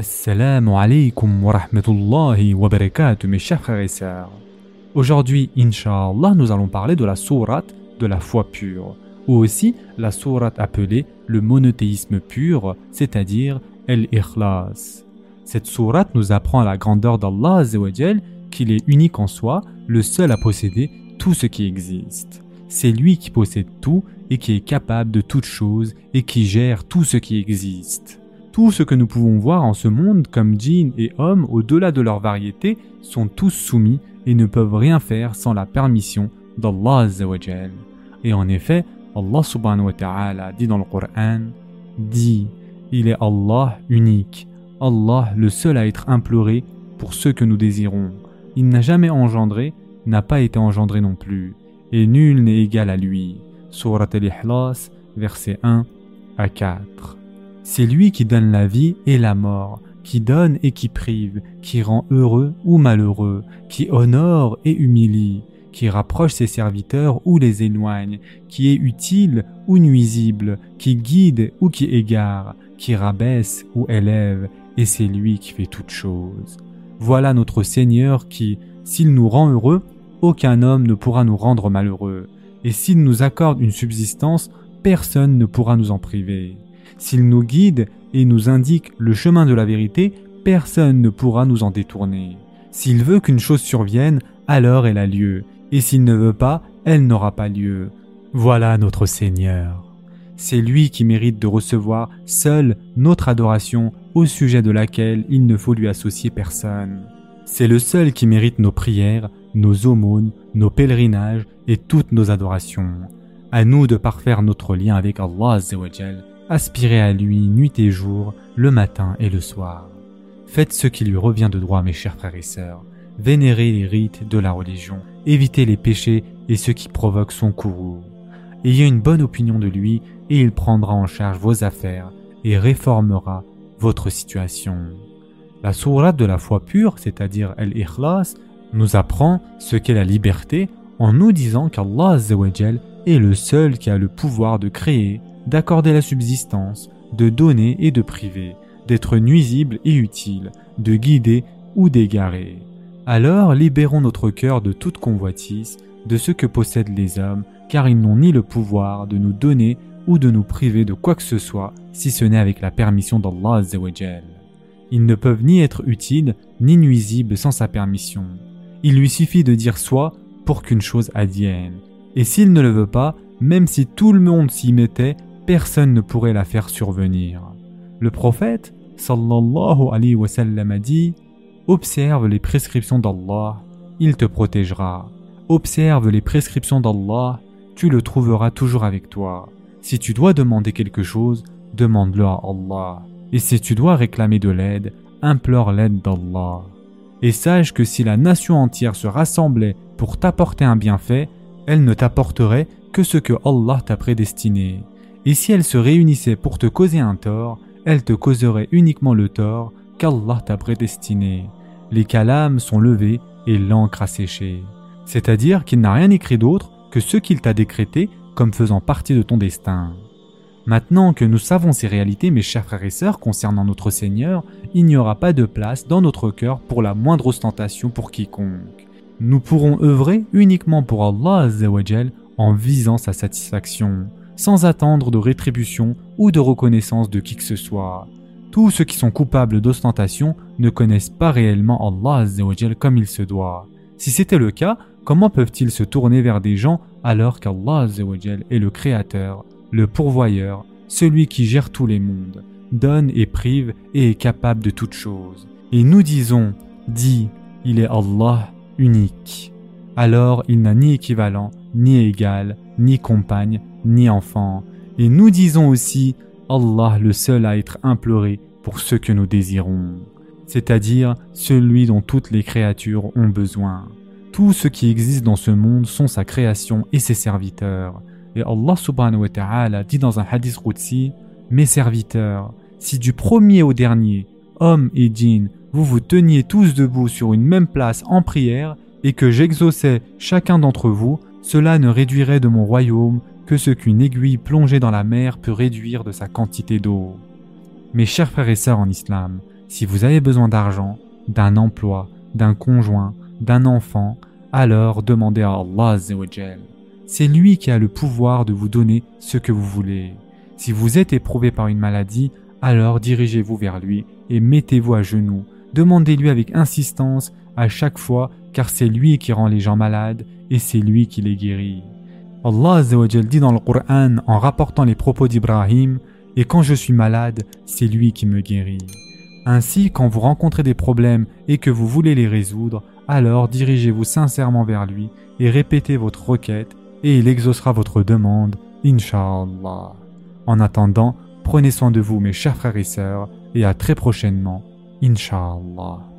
Assalamu alaikum wa rahmatullahi wa barakatuh mes chers frères et sœurs. Aujourd'hui, Inch'Allah, nous allons parler de la sourate de la foi pure, ou aussi la sourate appelée le monothéisme pur, c'est-à-dire El-Ikhlas. Cette sourate nous apprend la grandeur d'Allah qu'il est unique en soi, le seul à posséder tout ce qui existe. C'est lui qui possède tout et qui est capable de toutes choses et qui gère tout ce qui existe. Tout ce que nous pouvons voir en ce monde comme djinns et hommes au-delà de leur variété sont tous soumis et ne peuvent rien faire sans la permission d'Allah Et en effet, Allah subhanahu wa ta'ala dit dans le Coran, dit, il est Allah unique, Allah le seul à être imploré pour ceux que nous désirons. Il n'a jamais engendré, n'a pas été engendré non plus, et nul n'est égal à lui. Surat al-Ihlas, versets 1 à 4. C'est lui qui donne la vie et la mort, qui donne et qui prive, qui rend heureux ou malheureux, qui honore et humilie, qui rapproche ses serviteurs ou les éloigne, qui est utile ou nuisible, qui guide ou qui égare, qui rabaisse ou élève, et c'est lui qui fait toutes choses. Voilà notre Seigneur qui, s'il nous rend heureux, aucun homme ne pourra nous rendre malheureux, et s'il nous accorde une subsistance, personne ne pourra nous en priver. S'il nous guide et nous indique le chemin de la vérité, personne ne pourra nous en détourner. S'il veut qu'une chose survienne, alors elle a lieu, et s'il ne veut pas, elle n'aura pas lieu. Voilà notre Seigneur. C'est lui qui mérite de recevoir seul notre adoration au sujet de laquelle il ne faut lui associer personne. C'est le seul qui mérite nos prières, nos aumônes, nos pèlerinages et toutes nos adorations. À nous de parfaire notre lien avec Allah aspirez à lui nuit et jour, le matin et le soir. Faites ce qui lui revient de droit, mes chers frères et sœurs. Vénérez les rites de la religion, évitez les péchés et ce qui provoque son courroux. Ayez une bonne opinion de lui et il prendra en charge vos affaires et réformera votre situation. La sourate de la foi pure, c'est-à-dire El-Ikhlas, nous apprend ce qu'est la liberté en nous disant qu'Allah est le seul qui a le pouvoir de créer, d'accorder la subsistance, de donner et de priver, d'être nuisible et utile, de guider ou d'égarer. Alors libérons notre cœur de toute convoitise, de ce que possèdent les hommes, car ils n'ont ni le pouvoir de nous donner ou de nous priver de quoi que ce soit, si ce n'est avec la permission d'Allah Ils ne peuvent ni être utiles ni nuisibles sans sa permission. Il lui suffit de dire soit pour qu'une chose advienne. Et s'il ne le veut pas, même si tout le monde s'y mettait, personne ne pourrait la faire survenir. Le prophète, sallallahu a dit Observe les prescriptions d'Allah, il te protégera. Observe les prescriptions d'Allah, tu le trouveras toujours avec toi. Si tu dois demander quelque chose, demande-le à Allah. Et si tu dois réclamer de l'aide, implore l'aide d'Allah. Et sache que si la nation entière se rassemblait pour t'apporter un bienfait, elle ne t'apporterait que ce que Allah t'a prédestiné. Et si elle se réunissait pour te causer un tort, elle te causerait uniquement le tort qu'Allah t'a prédestiné. Les calames sont levés et l'encre a séché. C'est-à-dire qu'il n'a rien écrit d'autre que ce qu'il t'a décrété comme faisant partie de ton destin. Maintenant que nous savons ces réalités, mes chers frères et sœurs, concernant notre Seigneur, il n'y aura pas de place dans notre cœur pour la moindre ostentation pour quiconque. Nous pourrons œuvrer uniquement pour Allah en visant sa satisfaction sans attendre de rétribution ou de reconnaissance de qui que ce soit. Tous ceux qui sont coupables d'ostentation ne connaissent pas réellement Allah comme il se doit. Si c'était le cas, comment peuvent-ils se tourner vers des gens alors qu'Allah est le Créateur, le pourvoyeur, celui qui gère tous les mondes, donne et prive et est capable de toutes choses? Et nous disons, dit, il est Allah unique. Alors il n'a ni équivalent, ni égal, ni compagne, ni enfant. Et nous disons aussi Allah le seul à être imploré pour ce que nous désirons, c'est-à-dire celui dont toutes les créatures ont besoin. Tout ce qui existe dans ce monde sont sa création et ses serviteurs. Et Allah subhanahu wa ta'ala dit dans un hadith Qudsi, Mes serviteurs, si du premier au dernier, hommes et djinns, vous vous teniez tous debout sur une même place en prière, et que j'exauçais chacun d'entre vous, cela ne réduirait de mon royaume que ce qu'une aiguille plongée dans la mer peut réduire de sa quantité d'eau. Mes chers frères et sœurs en islam, Si vous avez besoin d'argent, d'un emploi, d'un conjoint, d'un enfant, alors demandez à Allah C'est lui qui a le pouvoir de vous donner ce que vous voulez. Si vous êtes éprouvé par une maladie, alors dirigez-vous vers lui et mettez-vous à genoux. Demandez-lui avec insistance à chaque fois car c'est lui qui rend les gens malades et c'est lui qui les guérit. Allah dit dans le Coran en rapportant les propos d'Ibrahim Et quand je suis malade, c'est lui qui me guérit. Ainsi, quand vous rencontrez des problèmes et que vous voulez les résoudre, alors dirigez-vous sincèrement vers lui et répétez votre requête et il exaucera votre demande, Inch'Allah. En attendant, prenez soin de vous mes chers frères et sœurs et à très prochainement, Inch'Allah.